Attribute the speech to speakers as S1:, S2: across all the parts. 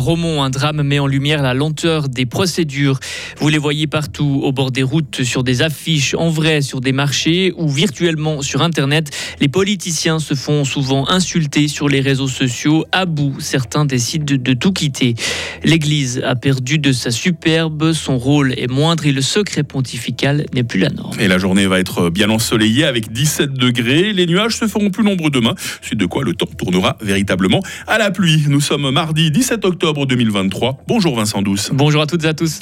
S1: Romont, un drame met en lumière la lenteur des procédures. Vous les voyez partout, au bord des routes, sur des affiches, en vrai, sur des marchés ou virtuellement sur Internet. Les politiciens se font souvent insulter sur les réseaux sociaux. À bout, certains décident de, tout quitter. L'Église a perdu de sa superbe, son rôle est moindre et le secret pontifical n'est plus la norme.
S2: Et la journée va être bien ensoleillée avec 17 degrés. Les nuages se feront plus nombreux demain, suite de quoi le temps tournera véritablement à la pluie. Nous sommes mardi 17 octobre 2023. Bonjour Vincent Douce.
S1: Bonjour à toutes et à tous.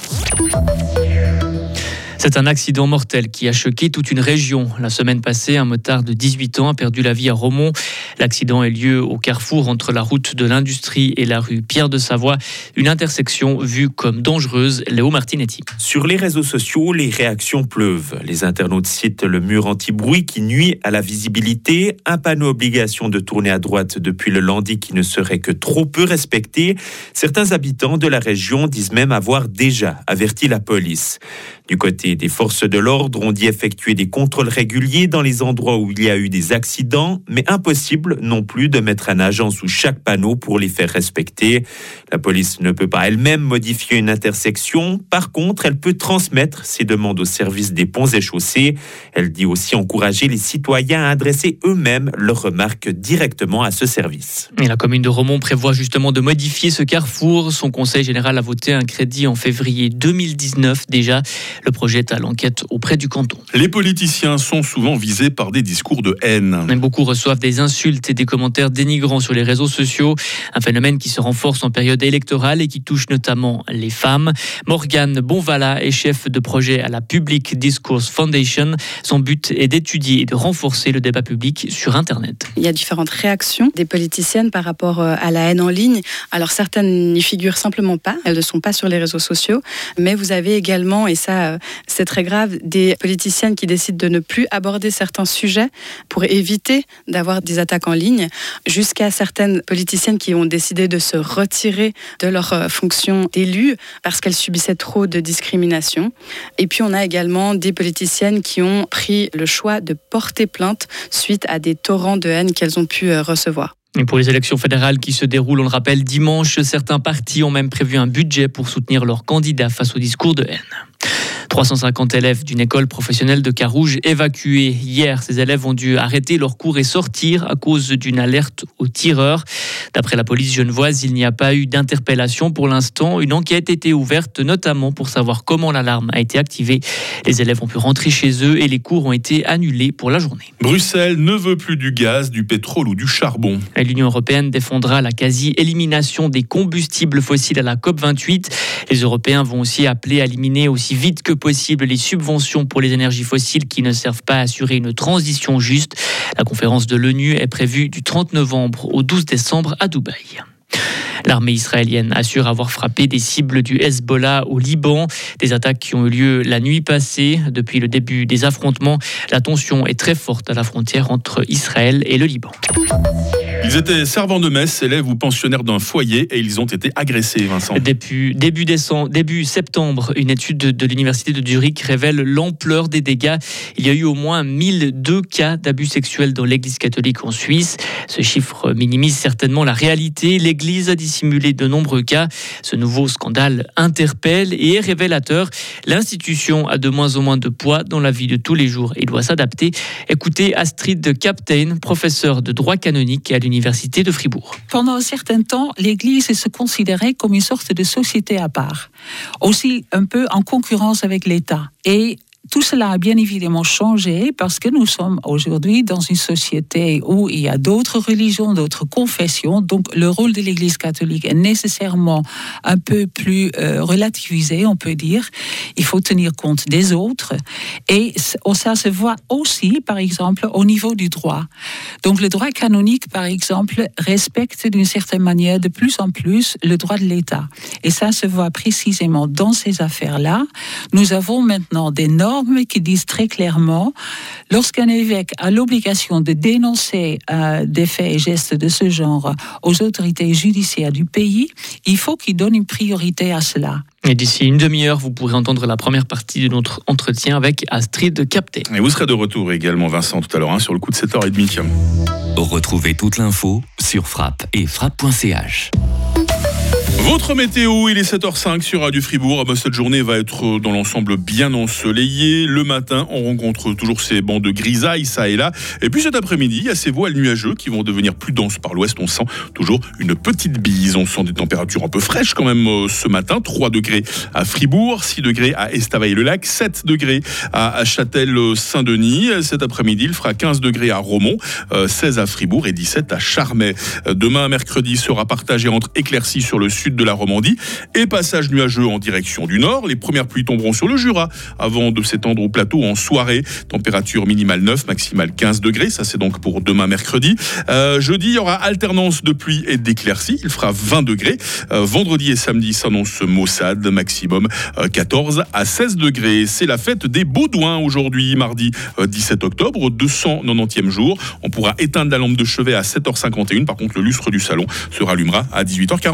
S1: C'est un accident mortel qui a choqué toute une région. La semaine passée, un motard de 18 ans a perdu la vie à Romont. L'accident a lieu au carrefour entre la route de l'Industrie et la rue Pierre de Savoie, une intersection vue comme dangereuse. Léo Martinetti.
S3: Sur les réseaux sociaux, les réactions pleuvent. Les internautes citent le mur anti-bruit qui nuit à la visibilité, un panneau obligation de tourner à droite depuis le Landy qui ne serait que trop peu respecté. Certains habitants de la région disent même avoir déjà averti la police. Du côté des forces de l'ordre, on dit effectuer des contrôles réguliers dans les endroits où il y a eu des accidents, mais impossible non plus de mettre un agent sous chaque panneau pour les faire respecter. La police ne peut pas elle-même modifier une intersection. Par contre, elle peut transmettre ses demandes au service des ponts et chaussées. Elle dit aussi encourager les citoyens à adresser eux-mêmes leurs remarques directement à ce service.
S1: La commune de Romont prévoit justement de modifier ce carrefour. Son conseil général a voté un crédit en février 2019 déjà. Le projet est à l'enquête auprès du canton.
S2: Les politiciens sont souvent visés par des discours de haine.
S1: Mais beaucoup reçoivent des insultes et des commentaires dénigrants sur les réseaux sociaux, un phénomène qui se renforce en période électorale et qui touche notamment les femmes. Morgane Bonvala est chef de projet à la Public Discourse Foundation. Son but est d'étudier et de renforcer le débat public sur Internet.
S4: Il y a différentes réactions des politiciennes par rapport euh, à la haine en ligne. Alors certaines n'y figurent simplement pas, elles ne sont pas sur les réseaux sociaux, mais vous avez également, et ça euh, c'est très grave, des politiciennes qui décident de ne plus aborder certains sujets pour éviter d'avoir des attaques en ligne, jusqu'à certaines politiciennes qui ont décidé de se retirer de leur euh, fonction d'élu parce qu'elles subissaient trop de discrimination. Et puis on a également des politiciennes qui ont pris le choix de porter plainte suite à des torrents de haine qu'elles ont pu euh, recevoir.
S1: Et pour les élections fédérales qui se déroulent, on le rappelle, dimanche, certains partis ont même prévu un budget pour soutenir leurs candidats face au discours de haine. 350 élèves d'une école professionnelle de Carouge évacués. Hier, ces élèves ont dû arrêter leur cours et sortir à cause d'une alerte aux tireurs. D'après la police genevoise, il n'y a pas eu d'interpellation pour l'instant. Une enquête a été ouverte, notamment pour savoir comment l'alarme a été activée. Les élèves ont pu rentrer chez eux et les cours ont été annulés pour la journée.
S2: Bruxelles ne veut plus du gaz, du pétrole ou du charbon.
S1: L'Union européenne défendra la quasi-élimination des combustibles fossiles à la COP28. Les Européens vont aussi appeler à éliminer aussi vite que possible les subventions pour les énergies fossiles qui ne servent pas à assurer une transition juste. La conférence de l'ONU est prévue du 30 novembre au 12 décembre à Dubaï. L'armée israélienne assure avoir frappé des cibles du Hezbollah au Liban, des attaques qui ont eu lieu la nuit passée. Depuis le début des affrontements, la tension est très forte à la frontière entre Israël et le Liban.
S2: Ils étaient servants de messe, élèves ou pensionnaires d'un foyer et ils ont été agressés, Vincent.
S1: Depuis début, décembre, début septembre, une étude de, l'Université de Zurich révèle l'ampleur des dégâts. Il y a eu au moins 1002 cas d'abus sexuels dans l'Église catholique en Suisse. Ce chiffre minimise certainement la réalité. L'Église a dissimulé de nombreux cas. Ce nouveau scandale interpelle et est révélateur. L'institution a de moins en moins de poids dans la vie de tous les jours et doit s'adapter. Écoutez Astrid Captain, professeure de droit canonique à l'Université de Fribourg.
S5: Pendant un certain temps, l'Église se considérait comme une sorte de société à part, aussi un peu en concurrence avec l'État. Et tout cela a bien évidemment changé parce que nous sommes aujourd'hui dans une société où il y a d'autres religions, d'autres confessions. Donc le rôle de l'Église catholique est nécessairement un peu plus euh, relativisé, on peut dire. Il faut tenir compte des autres. Et ça se voit aussi, par exemple, au niveau du droit. Donc le droit canonique, par exemple, respecte d'une certaine manière de plus en plus le droit de l'État. Et ça se voit précisément dans ces affaires-là. Nous avons maintenant des normes qui disent très clairement, lorsqu'un évêque a l'obligation de dénoncer euh, des faits et gestes de ce genre aux autorités judiciaires du pays, il faut qu'il donne une priorité à cela.
S1: Et d'ici une demi-heure, vous pourrez entendre la première partie de notre entretien avec Astrid Capté.
S2: Et vous serez de retour également, Vincent, tout à l'heure, hein, sur le coup de 7h30.
S6: Retrouvez toute l'info sur frappe et frappe.ch.
S2: Votre météo, il est 7h05 sur Radio Fribourg. Ah bah, cette journée va être euh, dans l'ensemble bien ensoleillée. Le matin, on rencontre toujours ces bancs de grisaille, ça et là. Et puis cet après-midi, il y a ces voiles nuageux qui vont devenir plus denses par l'ouest. On sent toujours une petite bise. On sent des températures un peu fraîches quand même euh, ce matin. 3 degrés à Fribourg, 6 degrés à Estavayer-le-Lac, 7 degrés à Châtel-Saint-Denis. Cet après-midi, il fera 15 degrés à Romont, 16 euh, à Fribourg et 17 à Charmey. Demain, mercredi, sera partagé entre éclaircies sur le sud de la Romandie et passage nuageux en direction du nord. Les premières pluies tomberont sur le Jura avant de s'étendre au plateau en soirée. Température minimale 9, maximale 15 degrés. Ça, c'est donc pour demain mercredi. Euh, jeudi, il y aura alternance de pluie et d'éclaircies. Il fera 20 degrés. Euh, vendredi et samedi s'annonce maussade, maximum 14 euh, à 16 degrés. C'est la fête des Baudouins aujourd'hui, mardi 17 octobre, 290e jour. On pourra éteindre la lampe de chevet à 7h51. Par contre, le lustre du salon se rallumera à 18h40.